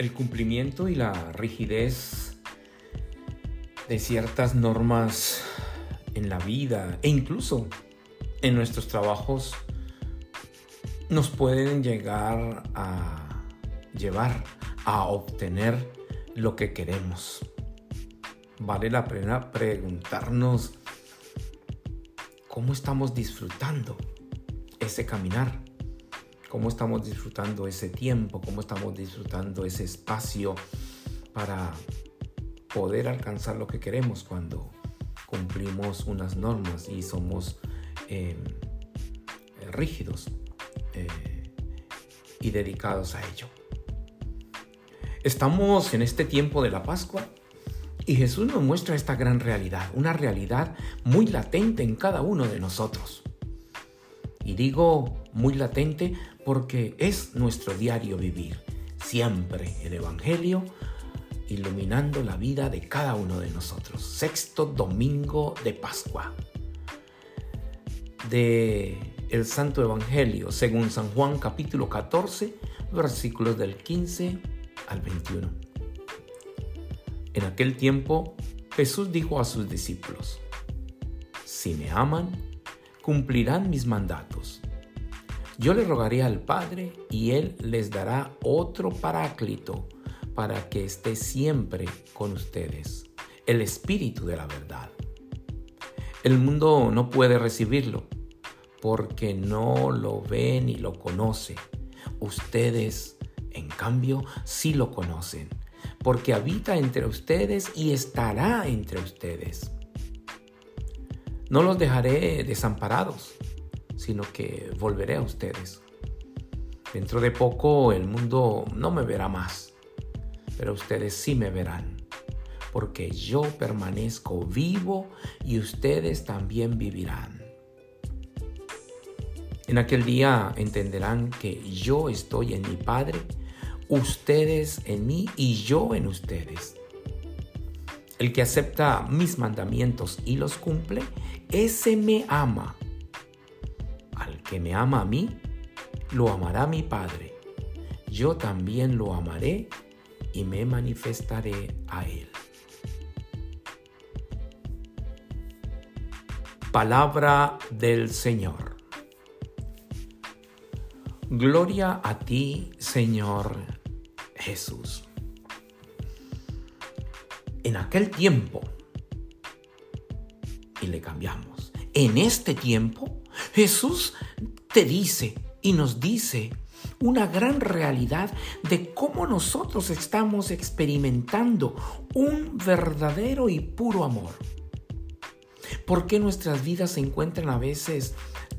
el cumplimiento y la rigidez de ciertas normas en la vida e incluso en nuestros trabajos nos pueden llegar a llevar a obtener lo que queremos. Vale la pena preguntarnos cómo estamos disfrutando ese caminar, cómo estamos disfrutando ese tiempo, cómo estamos disfrutando ese espacio para poder alcanzar lo que queremos cuando cumplimos unas normas y somos em, rígidos eh, y dedicados a ello. Estamos en este tiempo de la Pascua y Jesús nos muestra esta gran realidad, una realidad muy latente en cada uno de nosotros. Y digo muy latente porque es nuestro diario vivir, siempre el Evangelio iluminando la vida de cada uno de nosotros. Sexto domingo de Pascua. De el Santo Evangelio según San Juan capítulo 14, versículos del 15 al 21. En aquel tiempo Jesús dijo a sus discípulos, Si me aman, cumplirán mis mandatos. Yo le rogaré al Padre y Él les dará otro paráclito para que esté siempre con ustedes, el Espíritu de la verdad. El mundo no puede recibirlo porque no lo ve ni lo conoce. Ustedes, en cambio, sí lo conocen, porque habita entre ustedes y estará entre ustedes. No los dejaré desamparados, sino que volveré a ustedes. Dentro de poco el mundo no me verá más pero ustedes sí me verán, porque yo permanezco vivo y ustedes también vivirán. En aquel día entenderán que yo estoy en mi Padre, ustedes en mí y yo en ustedes. El que acepta mis mandamientos y los cumple, ese me ama. Al que me ama a mí, lo amará mi Padre. Yo también lo amaré y me manifestaré a Él. Palabra del Señor. Gloria a ti, Señor Jesús. En aquel tiempo, y le cambiamos, en este tiempo, Jesús te dice y nos dice una gran realidad de cómo nosotros estamos experimentando un verdadero y puro amor. ¿Por qué nuestras vidas se encuentran a veces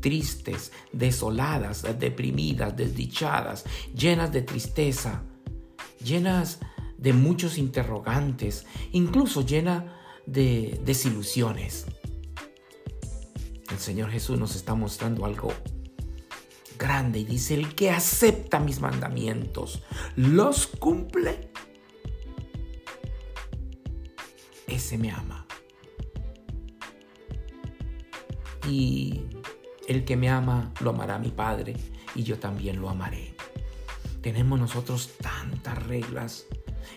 tristes, desoladas, deprimidas, desdichadas, llenas de tristeza, llenas de muchos interrogantes, incluso llenas de desilusiones? El Señor Jesús nos está mostrando algo grande y dice, el que acepta mis mandamientos, los cumple, ese me ama. Y el que me ama lo amará mi Padre y yo también lo amaré. Tenemos nosotros tantas reglas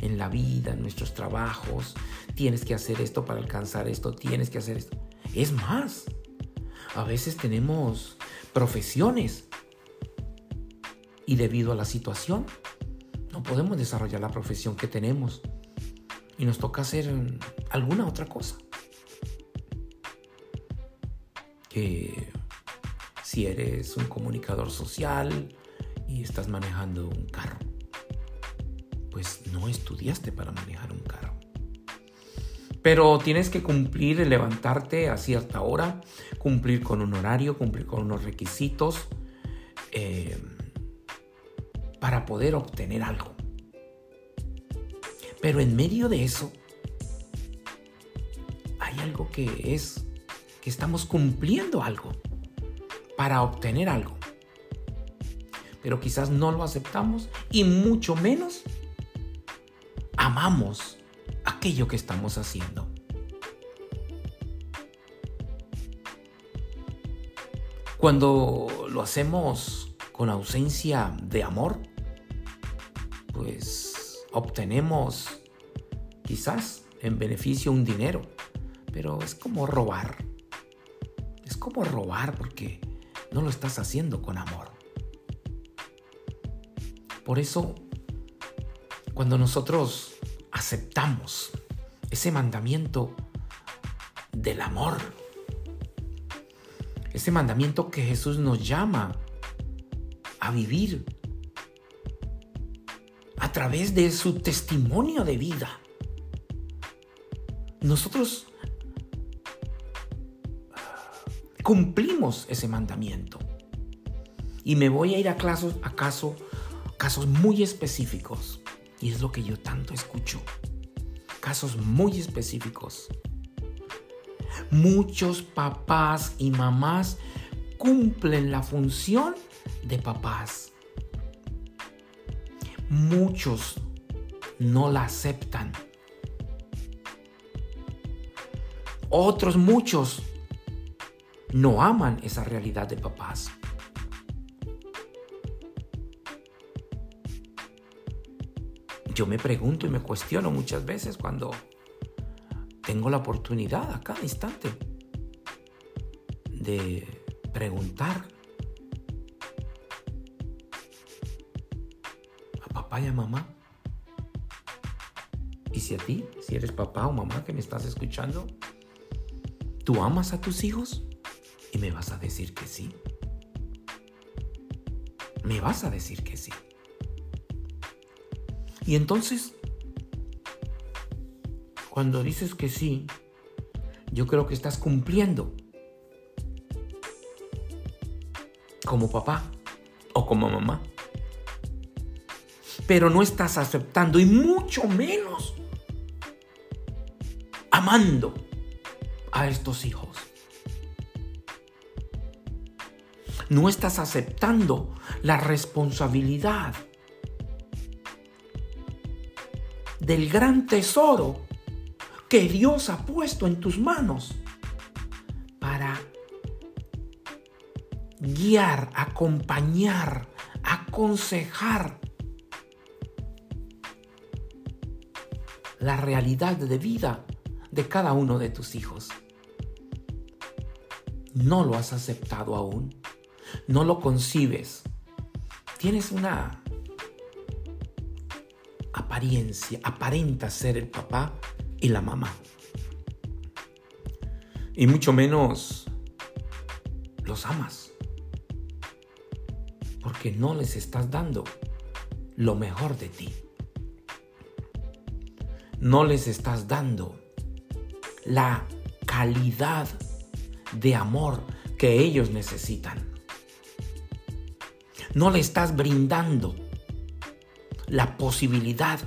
en la vida, en nuestros trabajos. Tienes que hacer esto para alcanzar esto, tienes que hacer esto. Es más, a veces tenemos profesiones y debido a la situación no podemos desarrollar la profesión que tenemos y nos toca hacer alguna otra cosa. Que si eres un comunicador social y estás manejando un carro, pues no estudiaste para manejar un carro. Pero tienes que cumplir, levantarte a cierta hora, cumplir con un horario, cumplir con unos requisitos. Eh, para poder obtener algo. Pero en medio de eso hay algo que es que estamos cumpliendo algo para obtener algo. Pero quizás no lo aceptamos y mucho menos amamos aquello que estamos haciendo. Cuando lo hacemos con ausencia de amor, pues obtenemos quizás en beneficio un dinero, pero es como robar. Es como robar porque no lo estás haciendo con amor. Por eso, cuando nosotros aceptamos ese mandamiento del amor, ese mandamiento que Jesús nos llama a vivir a través de su testimonio de vida, nosotros cumplimos ese mandamiento. Y me voy a ir a casos, casos muy específicos. Y es lo que yo tanto escucho. Casos muy específicos. Muchos papás y mamás cumplen la función de papás. Muchos no la aceptan. Otros muchos no aman esa realidad de papás. Yo me pregunto y me cuestiono muchas veces cuando tengo la oportunidad a cada instante de preguntar a papá y a mamá. Y si a ti, si eres papá o mamá que me estás escuchando, ¿tú amas a tus hijos? Y me vas a decir que sí. Me vas a decir que sí. Y entonces, cuando dices que sí, yo creo que estás cumpliendo como papá o como mamá. Pero no estás aceptando y mucho menos amando a estos hijos. no estás aceptando la responsabilidad del gran tesoro que Dios ha puesto en tus manos para guiar, acompañar, aconsejar la realidad de vida de cada uno de tus hijos. No lo has aceptado aún no lo concibes, tienes una aparenta ser el papá y la mamá. Y mucho menos los amas. Porque no les estás dando lo mejor de ti. No les estás dando la calidad de amor que ellos necesitan no le estás brindando la posibilidad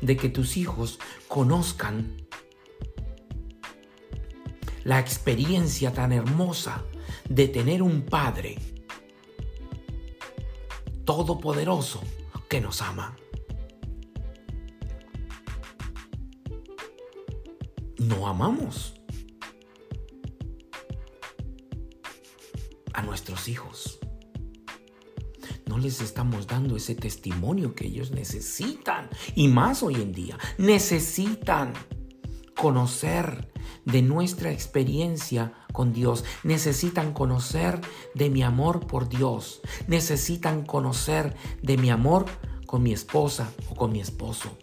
de que tus hijos conozcan la experiencia tan hermosa de tener un Padre todopoderoso que nos ama. No amamos a nuestros hijos les estamos dando ese testimonio que ellos necesitan. Y más hoy en día, necesitan conocer de nuestra experiencia con Dios. Necesitan conocer de mi amor por Dios. Necesitan conocer de mi amor con mi esposa o con mi esposo.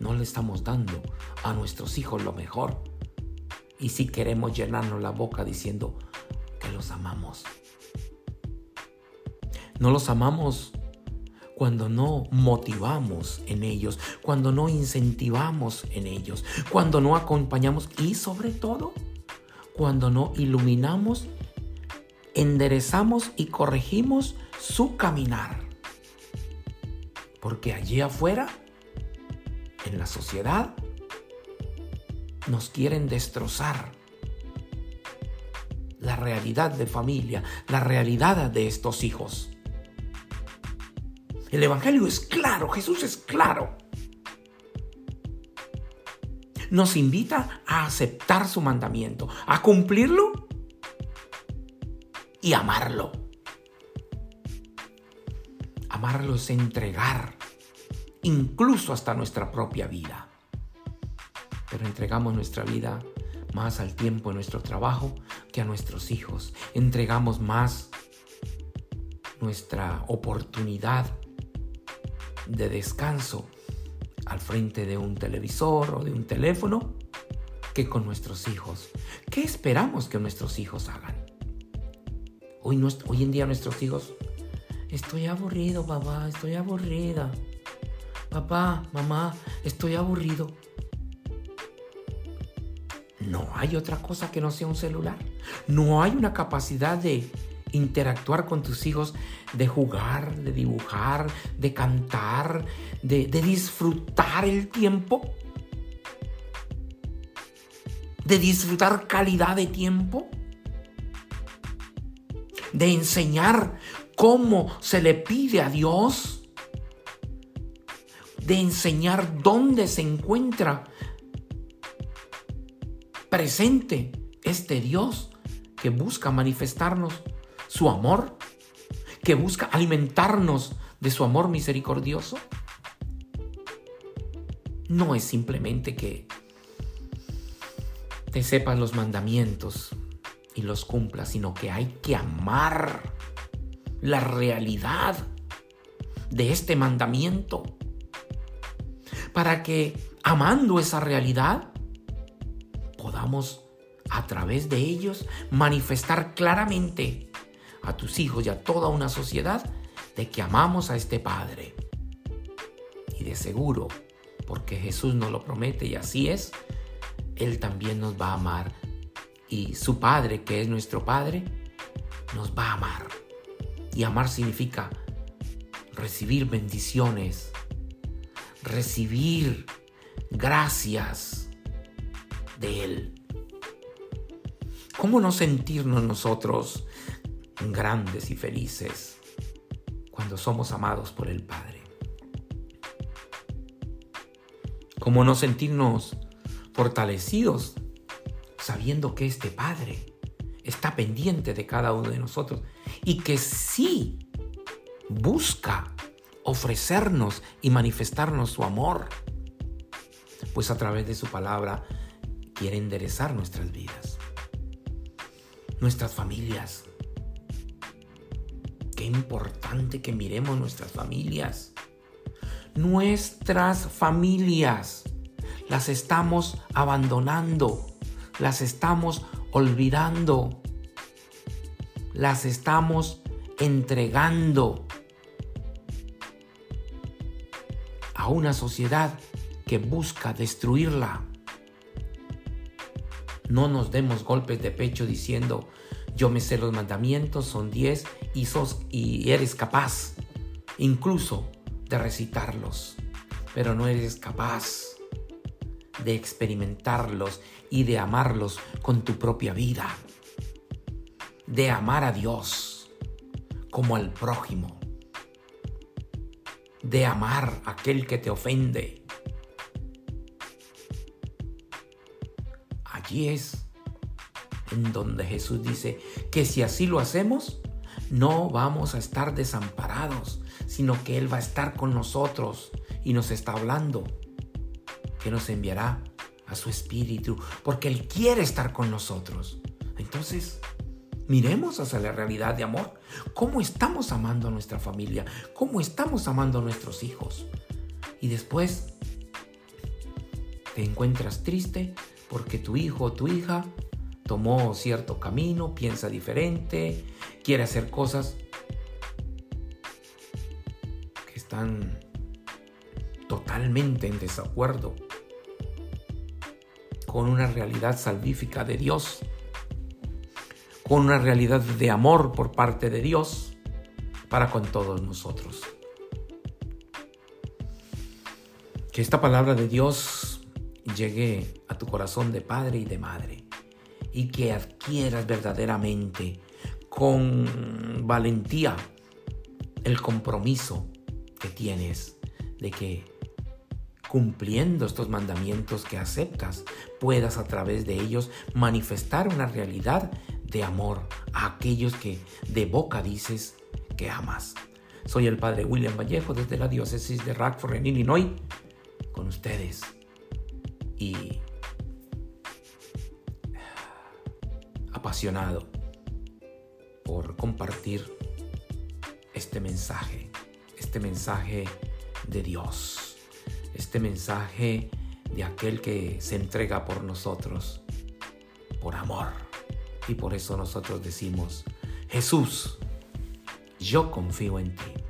No le estamos dando a nuestros hijos lo mejor. Y si queremos llenarnos la boca diciendo que los amamos. No los amamos cuando no motivamos en ellos, cuando no incentivamos en ellos, cuando no acompañamos y sobre todo cuando no iluminamos, enderezamos y corregimos su caminar. Porque allí afuera, en la sociedad, nos quieren destrozar la realidad de familia, la realidad de estos hijos. El Evangelio es claro, Jesús es claro. Nos invita a aceptar su mandamiento, a cumplirlo y amarlo. Amarlo es entregar incluso hasta nuestra propia vida. Pero entregamos nuestra vida más al tiempo en nuestro trabajo que a nuestros hijos. Entregamos más nuestra oportunidad de descanso al frente de un televisor o de un teléfono que con nuestros hijos. ¿Qué esperamos que nuestros hijos hagan? Hoy, hoy en día nuestros hijos, estoy aburrido, papá, estoy aburrida. Papá, mamá, estoy aburrido. No hay otra cosa que no sea un celular. No hay una capacidad de interactuar con tus hijos, de jugar, de dibujar, de cantar, de, disfrutar el tiempo, de disfrutar calidad de tiempo, de enseñar cómo se le pide a Dios, de enseñar dónde se encuentra presente este Dios que busca manifestarnos su amor, que busca alimentarnos de su amor misericordioso. No es simplemente que te sepas los mandamientos y los cumplas, sino que hay que amar la realidad de este mandamiento para que amando esa realidad podamos a través de ellos manifestar claramente a tus hijos y a toda una sociedad de que amamos a este Padre. Y de seguro, porque Jesús nos lo promete y así es, él también nos va a amar. Y su Padre, que es nuestro Padre, nos va a amar. Y amar significa recibir bendiciones, recibir gracias de Él. ¿Cómo no sentirnos nosotros grandes y felices cuando somos amados por el Padre? ¿Cómo no sentirnos fortalecidos, sabiendo que este Padre está pendiente de cada uno de nosotros y que sí busca ofrecernos y manifestarnos su amor, pues a través de su palabra quiere enderezar nuestras vidas, nuestras familias. Qué importante que miremos nuestras familias. Nuestras familias las estamos abandonando, las estamos olvidando, las estamos entregando a una sociedad que busca destruirla. No nos demos golpes de pecho diciendo, yo me sé los mandamientos, son diez y, sos, y eres capaz incluso de recitarlos, pero no eres capaz de experimentarlos y de amarlos con tu propia vida. De amar a Dios como al prójimo. De amar a aquel que te ofende. Allí es en donde Jesús dice que si así lo hacemos, no vamos a estar desamparados, sino que Él va a estar con nosotros y nos está hablando que nos enviará a su Espíritu, porque Él quiere estar con nosotros. Entonces, miremos hacia la realidad de amor. ¿Cómo estamos amando a nuestra familia? ¿Cómo estamos amando a nuestros hijos? Y después te encuentras triste porque tu hijo o tu hija tomó cierto camino, piensa diferente, quiere hacer cosas que están totalmente en desacuerdo con una realidad salvífica de Dios, con una realidad de amor por parte de Dios para con todos nosotros. Que esta palabra de Dios llegue a tu corazón de padre y de madre y que adquieras verdaderamente con valentía el compromiso que tienes de que cumpliendo estos mandamientos que aceptas, puedas a través de ellos manifestar una realidad de amor a aquellos que de boca dices que amas. Soy el padre William Vallejo desde la diócesis de Rockford en Illinois con ustedes. Y apasionado por compartir este mensaje, este mensaje de Dios, este mensaje de aquel que se entrega por nosotros, por amor. Y por eso nosotros decimos, Jesús, yo confío en ti.